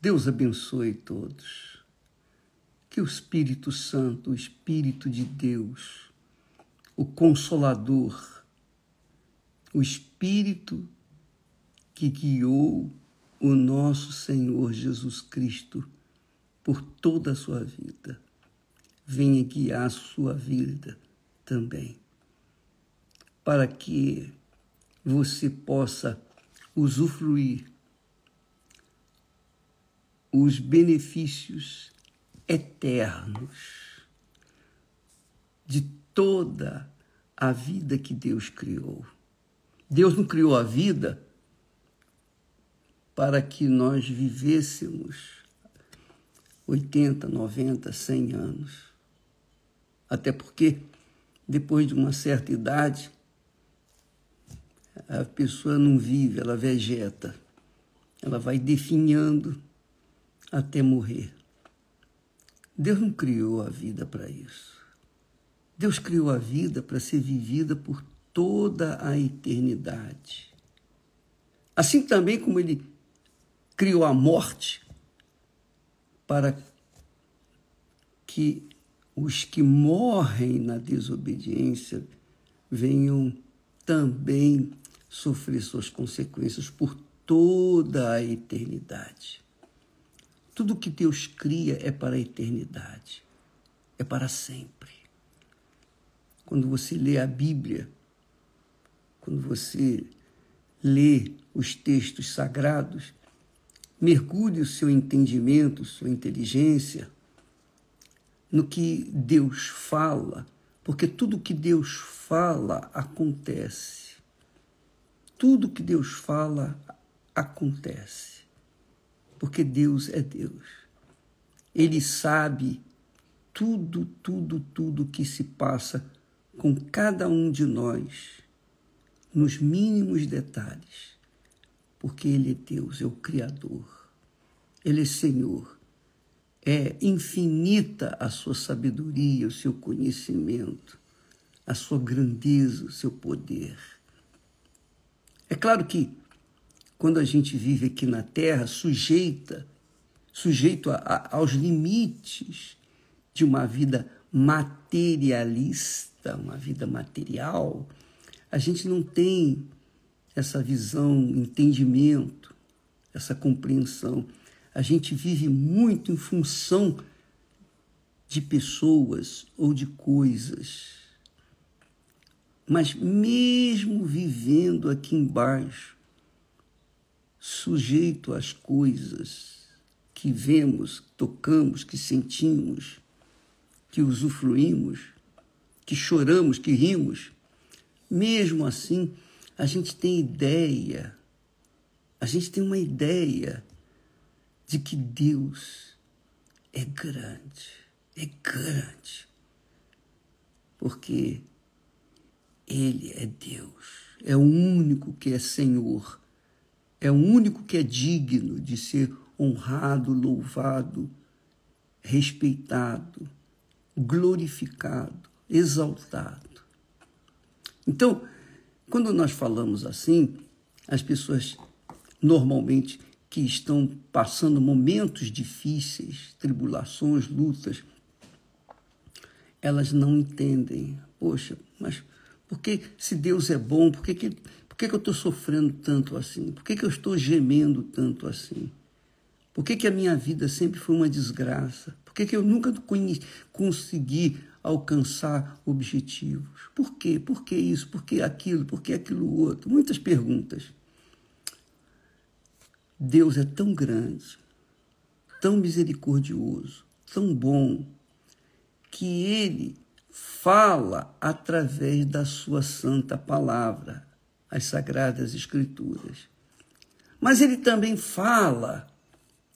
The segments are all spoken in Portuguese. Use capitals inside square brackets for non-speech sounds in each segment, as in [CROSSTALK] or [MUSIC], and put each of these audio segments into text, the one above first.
Deus abençoe todos. Que o Espírito Santo, o Espírito de Deus, o Consolador, o Espírito que guiou o nosso Senhor Jesus Cristo por toda a sua vida, venha guiar a sua vida também, para que você possa usufruir os benefícios eternos de toda a vida que Deus criou. Deus não criou a vida para que nós vivêssemos 80, 90, 100 anos. Até porque, depois de uma certa idade, a pessoa não vive, ela vegeta. Ela vai definhando até morrer. Deus não criou a vida para isso. Deus criou a vida para ser vivida por toda a eternidade. Assim também como ele criou a morte para que os que morrem na desobediência venham também sofrer suas consequências por toda a eternidade. Tudo que Deus cria é para a eternidade, é para sempre. Quando você lê a Bíblia, quando você lê os textos sagrados, mergulhe o seu entendimento, sua inteligência no que Deus fala, porque tudo que Deus fala acontece. Tudo que Deus fala acontece. Porque Deus é Deus. Ele sabe tudo, tudo, tudo que se passa com cada um de nós, nos mínimos detalhes, porque Ele é Deus, é o Criador. Ele é Senhor. É infinita a sua sabedoria, o seu conhecimento, a sua grandeza, o seu poder. É claro que quando a gente vive aqui na Terra, sujeita, sujeito a, a, aos limites de uma vida materialista, uma vida material, a gente não tem essa visão, entendimento, essa compreensão a gente vive muito em função de pessoas ou de coisas. Mas mesmo vivendo aqui embaixo, sujeito às coisas que vemos, tocamos, que sentimos, que usufruímos, que choramos, que rimos, mesmo assim, a gente tem ideia, a gente tem uma ideia de que Deus é grande, é grande, porque Ele é Deus, é o único que é Senhor, é o único que é digno de ser honrado, louvado, respeitado, glorificado, exaltado. Então, quando nós falamos assim, as pessoas normalmente que estão passando momentos difíceis, tribulações, lutas, elas não entendem. Poxa, mas por que, se Deus é bom, por que, que, por que, que eu estou sofrendo tanto assim? Por que, que eu estou gemendo tanto assim? Por que, que a minha vida sempre foi uma desgraça? Por que, que eu nunca consegui alcançar objetivos? Por quê? Por que isso? Por que aquilo? Por que aquilo outro? Muitas perguntas. Deus é tão grande, tão misericordioso, tão bom, que ele fala através da sua santa palavra, as sagradas escrituras. Mas ele também fala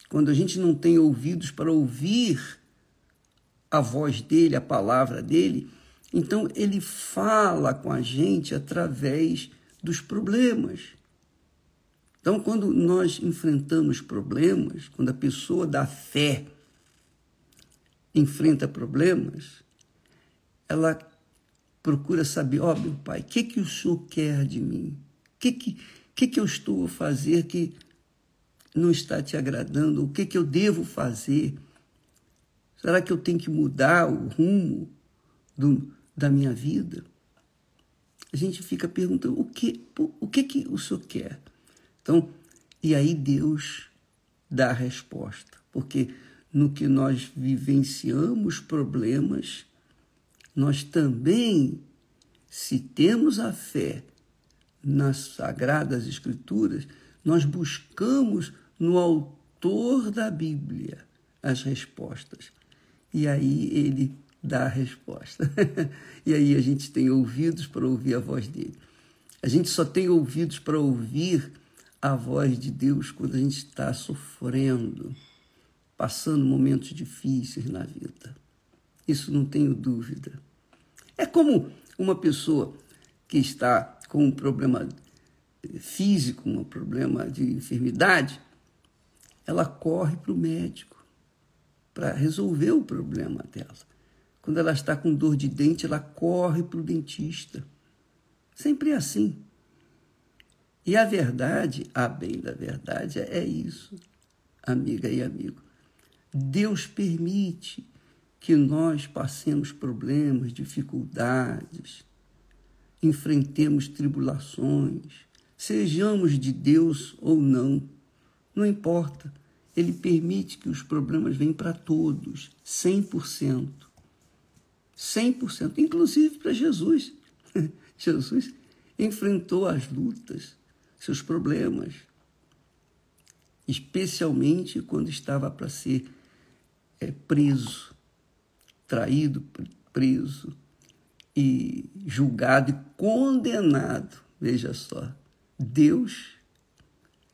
quando a gente não tem ouvidos para ouvir a voz dele, a palavra dele, então ele fala com a gente através dos problemas. Então, quando nós enfrentamos problemas, quando a pessoa da fé enfrenta problemas, ela procura saber, ó oh, meu pai, o que, que o senhor quer de mim? O que, que, que, que eu estou a fazer que não está te agradando? O que, que eu devo fazer? Será que eu tenho que mudar o rumo do, da minha vida? A gente fica perguntando o que, o que, que o senhor quer? Então, e aí Deus dá a resposta, porque no que nós vivenciamos problemas, nós também, se temos a fé nas Sagradas Escrituras, nós buscamos no autor da Bíblia as respostas. E aí ele dá a resposta. [LAUGHS] e aí a gente tem ouvidos para ouvir a voz dele. A gente só tem ouvidos para ouvir a voz de Deus quando a gente está sofrendo, passando momentos difíceis na vida. Isso não tenho dúvida. É como uma pessoa que está com um problema físico, um problema de enfermidade, ela corre para o médico para resolver o problema dela. Quando ela está com dor de dente, ela corre para o dentista. Sempre é assim. E a verdade, a bem da verdade, é isso, amiga e amigo. Deus permite que nós passemos problemas, dificuldades, enfrentemos tribulações, sejamos de Deus ou não, não importa. Ele permite que os problemas venham para todos, 100%. 100%, inclusive para Jesus. [LAUGHS] Jesus enfrentou as lutas, seus problemas, especialmente quando estava para ser é, preso, traído, preso e julgado e condenado. Veja só, Deus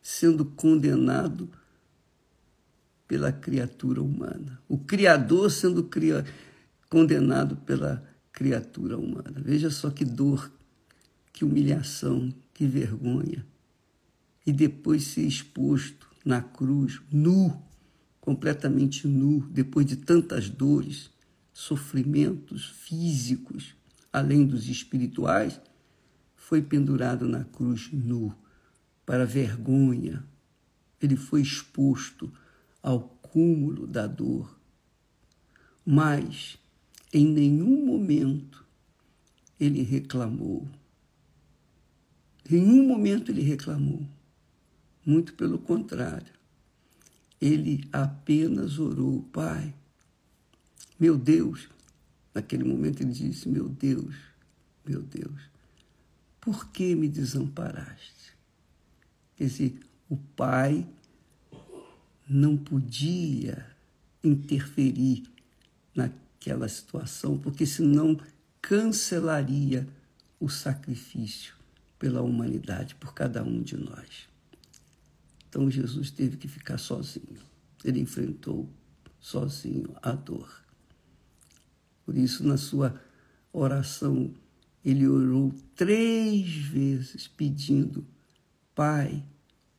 sendo condenado pela criatura humana, o Criador sendo cria, condenado pela criatura humana. Veja só que dor, que humilhação, que vergonha e depois ser exposto na cruz, nu, completamente nu, depois de tantas dores, sofrimentos físicos, além dos espirituais, foi pendurado na cruz nu, para vergonha. Ele foi exposto ao cúmulo da dor. Mas, em nenhum momento, ele reclamou. Em nenhum momento ele reclamou. Muito pelo contrário. Ele apenas orou, Pai, meu Deus. Naquele momento ele disse: Meu Deus, meu Deus, por que me desamparaste? Quer dizer, o pai não podia interferir naquela situação, porque senão cancelaria o sacrifício pela humanidade, por cada um de nós. Então Jesus teve que ficar sozinho. Ele enfrentou sozinho a dor. Por isso, na sua oração, ele orou três vezes pedindo: Pai,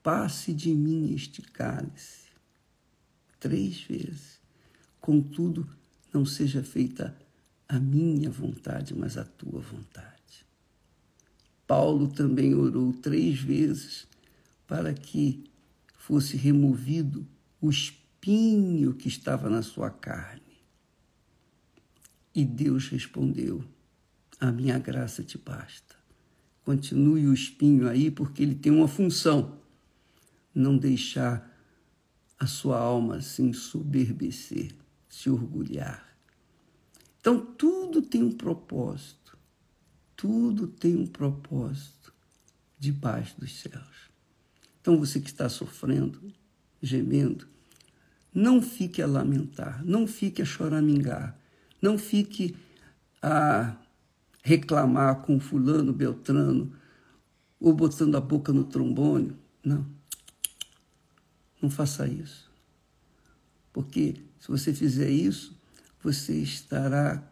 passe de mim este cálice. Três vezes. Contudo, não seja feita a minha vontade, mas a tua vontade. Paulo também orou três vezes para que fosse removido o espinho que estava na sua carne. E Deus respondeu: A minha graça te basta. Continue o espinho aí, porque ele tem uma função: não deixar a sua alma se ensoberbecer, se orgulhar. Então, tudo tem um propósito. Tudo tem um propósito debaixo dos céus. Então, você que está sofrendo, gemendo, não fique a lamentar, não fique a choramingar, não fique a reclamar com fulano, beltrano, ou botando a boca no trombone. Não. Não faça isso. Porque se você fizer isso, você estará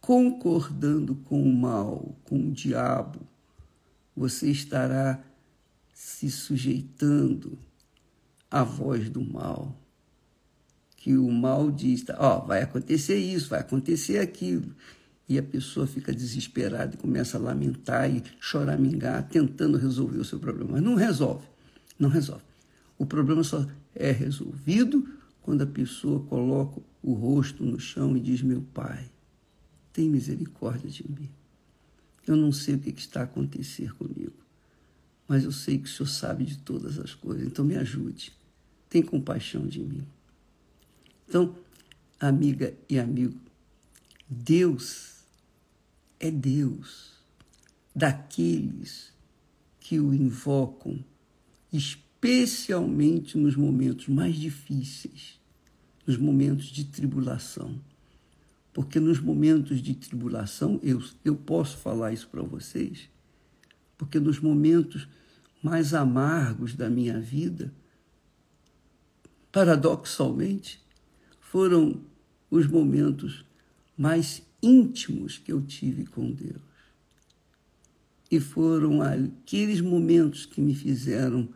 concordando com o mal, com o diabo. Você estará se sujeitando à voz do mal. Que o mal diz, ó, oh, vai acontecer isso, vai acontecer aquilo. E a pessoa fica desesperada e começa a lamentar e choramingar, tentando resolver o seu problema. Mas não resolve, não resolve. O problema só é resolvido quando a pessoa coloca o rosto no chão e diz: Meu Pai, tem misericórdia de mim. Eu não sei o que está a acontecer comigo, mas eu sei que o Senhor sabe de todas as coisas, então me ajude. Tem compaixão de mim. Então, amiga e amigo, Deus é Deus daqueles que o invocam, especialmente nos momentos mais difíceis, nos momentos de tribulação. Porque nos momentos de tribulação, eu, eu posso falar isso para vocês, porque nos momentos mais amargos da minha vida, paradoxalmente, foram os momentos mais íntimos que eu tive com Deus. E foram aqueles momentos que me fizeram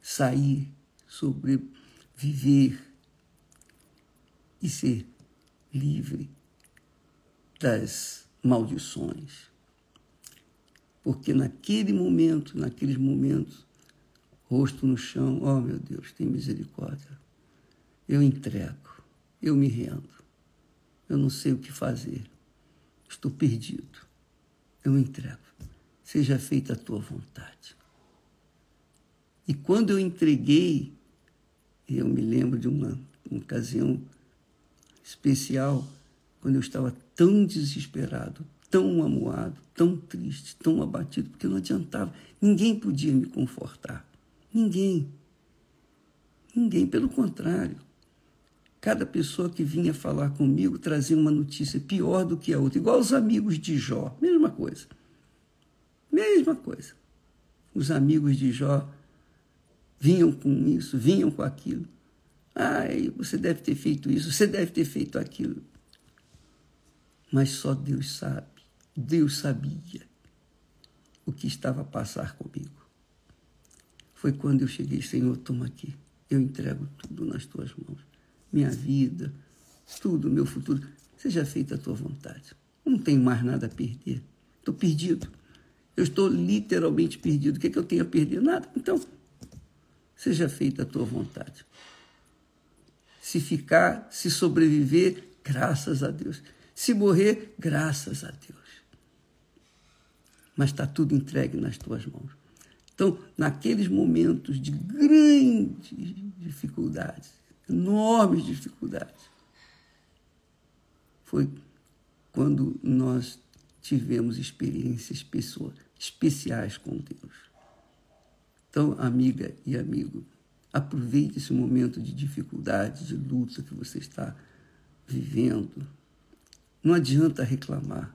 sair, sobreviver e ser livre das maldições. Porque naquele momento, naqueles momentos, rosto no chão, oh meu Deus, tem misericórdia. Eu entrego, eu me rendo. Eu não sei o que fazer. Estou perdido. Eu entrego seja feita a tua vontade. E quando eu entreguei, eu me lembro de uma, uma ocasião especial, quando eu estava tão desesperado, tão amuado, tão triste, tão abatido, porque não adiantava, ninguém podia me confortar. Ninguém. Ninguém, pelo contrário. Cada pessoa que vinha falar comigo trazia uma notícia pior do que a outra, igual os amigos de Jó, mesma coisa. Mesma coisa. Os amigos de Jó vinham com isso, vinham com aquilo. Ai, você deve ter feito isso, você deve ter feito aquilo. Mas só Deus sabe. Deus sabia o que estava a passar comigo. Foi quando eu cheguei, Senhor, toma aqui. Eu entrego tudo nas tuas mãos. Minha vida, tudo, meu futuro. Seja feita a tua vontade. Não tenho mais nada a perder. Estou perdido. Eu estou literalmente perdido. O que, é que eu tenho a perder? Nada. Então, seja feita a tua vontade. Se ficar, se sobreviver, graças a Deus. Se morrer, graças a Deus. Mas está tudo entregue nas tuas mãos. Então, naqueles momentos de grandes dificuldades, enormes dificuldades, foi quando nós tivemos experiências pessoas especiais com Deus. Então, amiga e amigo, aproveite esse momento de dificuldade, de luta que você está vivendo. Não adianta reclamar,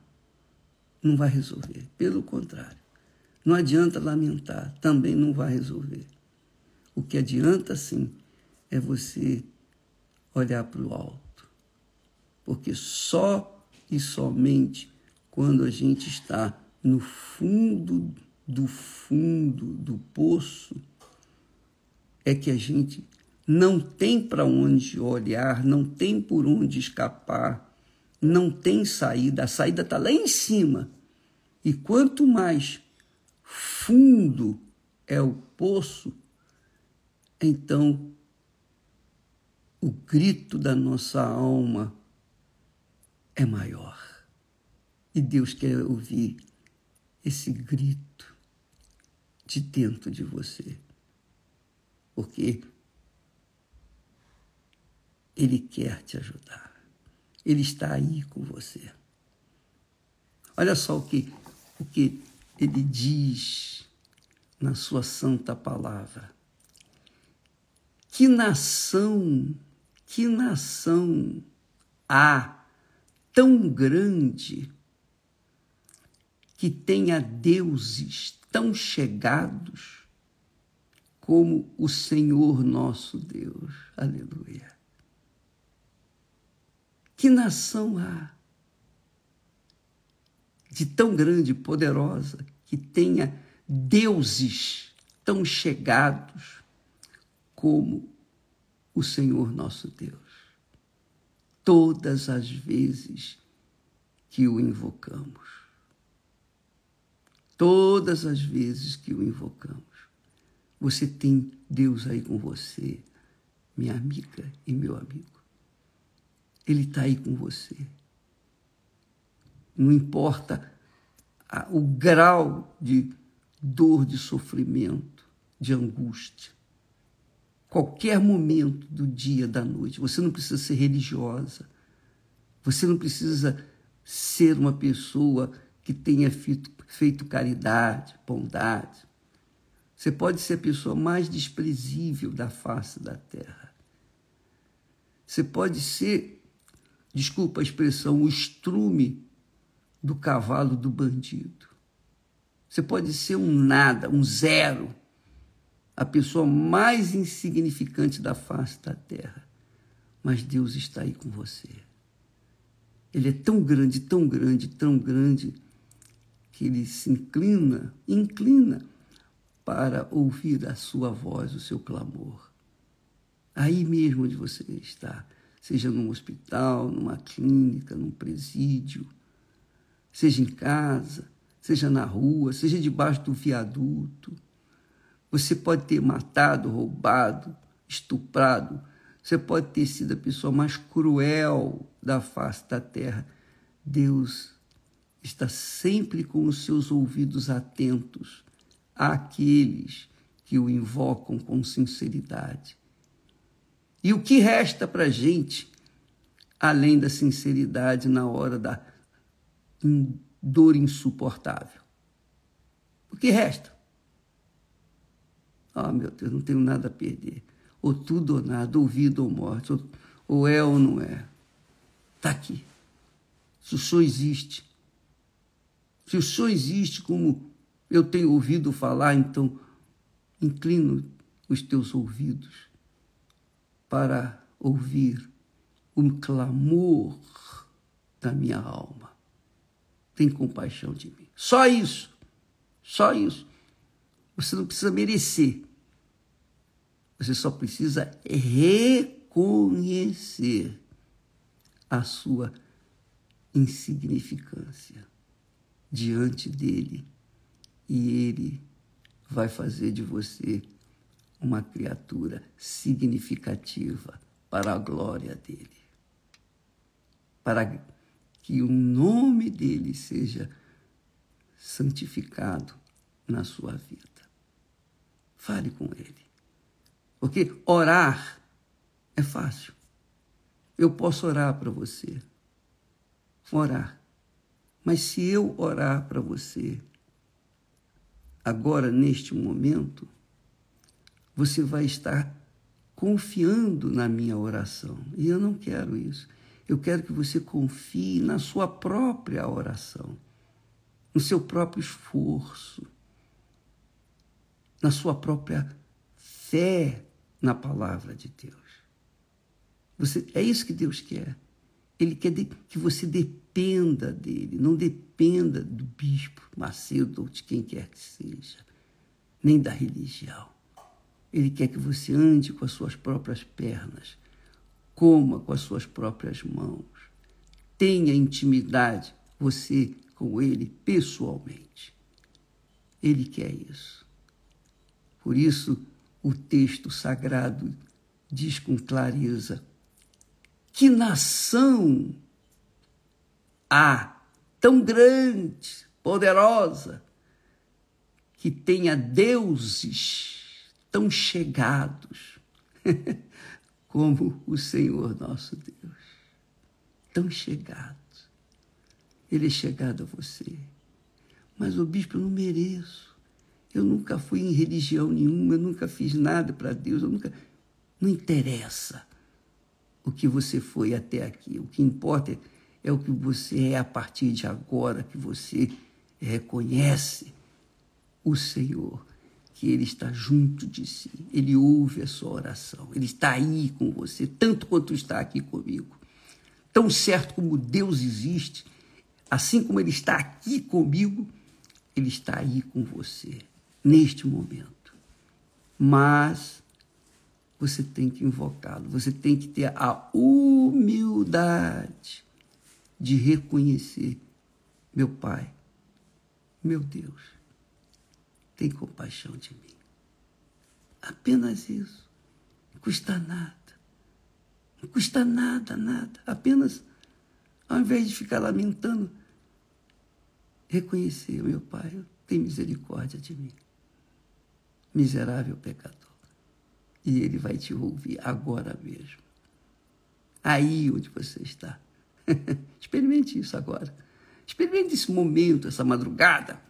não vai resolver. Pelo contrário, não adianta lamentar, também não vai resolver. O que adianta, sim, é você olhar para o alto. Porque só e somente quando a gente está no fundo do fundo do poço, é que a gente não tem para onde olhar, não tem por onde escapar, não tem saída. A saída está lá em cima. E quanto mais fundo é o poço, então o grito da nossa alma é maior. E Deus quer ouvir esse grito de dentro de você. Porque Ele quer te ajudar. Ele está aí com você. Olha só o que, o que ele diz na sua santa palavra. Que nação, que nação há tão grande que tenha deuses tão chegados como o Senhor nosso Deus. Aleluia. Que nação há de tão grande e poderosa que tenha deuses tão chegados como o Senhor nosso Deus? Todas as vezes que o invocamos todas as vezes que o invocamos. Você tem Deus aí com você, minha amiga e meu amigo. Ele está aí com você. Não importa o grau de dor, de sofrimento, de angústia. Qualquer momento do dia, da noite. Você não precisa ser religiosa. Você não precisa ser uma pessoa que tenha feito, feito caridade, bondade. Você pode ser a pessoa mais desprezível da face da terra. Você pode ser, desculpa a expressão, o estrume do cavalo do bandido. Você pode ser um nada, um zero, a pessoa mais insignificante da face da terra. Mas Deus está aí com você. Ele é tão grande, tão grande, tão grande, que ele se inclina, inclina para ouvir a sua voz, o seu clamor. Aí mesmo onde você está, seja num hospital, numa clínica, num presídio, seja em casa, seja na rua, seja debaixo do viaduto. Você pode ter matado, roubado, estuprado, você pode ter sido a pessoa mais cruel da face da terra. Deus está sempre com os seus ouvidos atentos àqueles que o invocam com sinceridade. E o que resta para a gente, além da sinceridade na hora da dor insuportável? O que resta? Ah, oh, meu Deus, não tenho nada a perder ou tudo ou nada, ou vida ou morte, ou, ou é ou não é. Está aqui. Se o Senhor existe, se o Senhor existe como eu tenho ouvido falar, então inclino os teus ouvidos para ouvir o clamor da minha alma. Tem compaixão de mim. Só isso. Só isso. Você não precisa merecer. Você só precisa reconhecer a sua insignificância diante dele e ele vai fazer de você uma criatura significativa para a glória dele. Para que o nome dele seja santificado na sua vida. Fale com ele. Porque orar é fácil. Eu posso orar para você. Orar. Mas se eu orar para você, agora, neste momento, você vai estar confiando na minha oração. E eu não quero isso. Eu quero que você confie na sua própria oração, no seu próprio esforço, na sua própria fé na palavra de Deus. Você, é isso que Deus quer. Ele quer de, que você dependa dele, não dependa do bispo, Macedo ou de quem quer que seja, nem da religião. Ele quer que você ande com as suas próprias pernas, coma com as suas próprias mãos, tenha intimidade, você com ele pessoalmente. Ele quer isso. Por isso, o texto sagrado diz com clareza: que nação há tão grande, poderosa, que tenha deuses tão chegados [LAUGHS] como o Senhor nosso Deus. Tão chegados. Ele é chegado a você. Mas o bispo eu não mereço. Eu nunca fui em religião nenhuma, eu nunca fiz nada para Deus, eu nunca. Não interessa o que você foi até aqui. O que importa é o que você é a partir de agora, que você reconhece o Senhor, que Ele está junto de si, Ele ouve a sua oração, Ele está aí com você, tanto quanto está aqui comigo. Tão certo como Deus existe, assim como Ele está aqui comigo, Ele está aí com você neste momento. Mas você tem que invocá-lo, você tem que ter a humildade de reconhecer: meu Pai, meu Deus, tem compaixão de mim. Apenas isso. Não custa nada. Não custa nada, nada. Apenas, ao invés de ficar lamentando, reconhecer, meu Pai, tem misericórdia de mim. Miserável pecador. E Ele vai te ouvir agora mesmo. Aí onde você está. [LAUGHS] Experimente isso agora. Experimente esse momento, essa madrugada.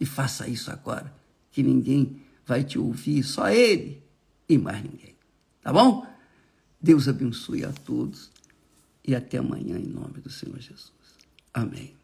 E faça isso agora. Que ninguém vai te ouvir, só Ele e mais ninguém. Tá bom? Deus abençoe a todos. E até amanhã, em nome do Senhor Jesus. Amém.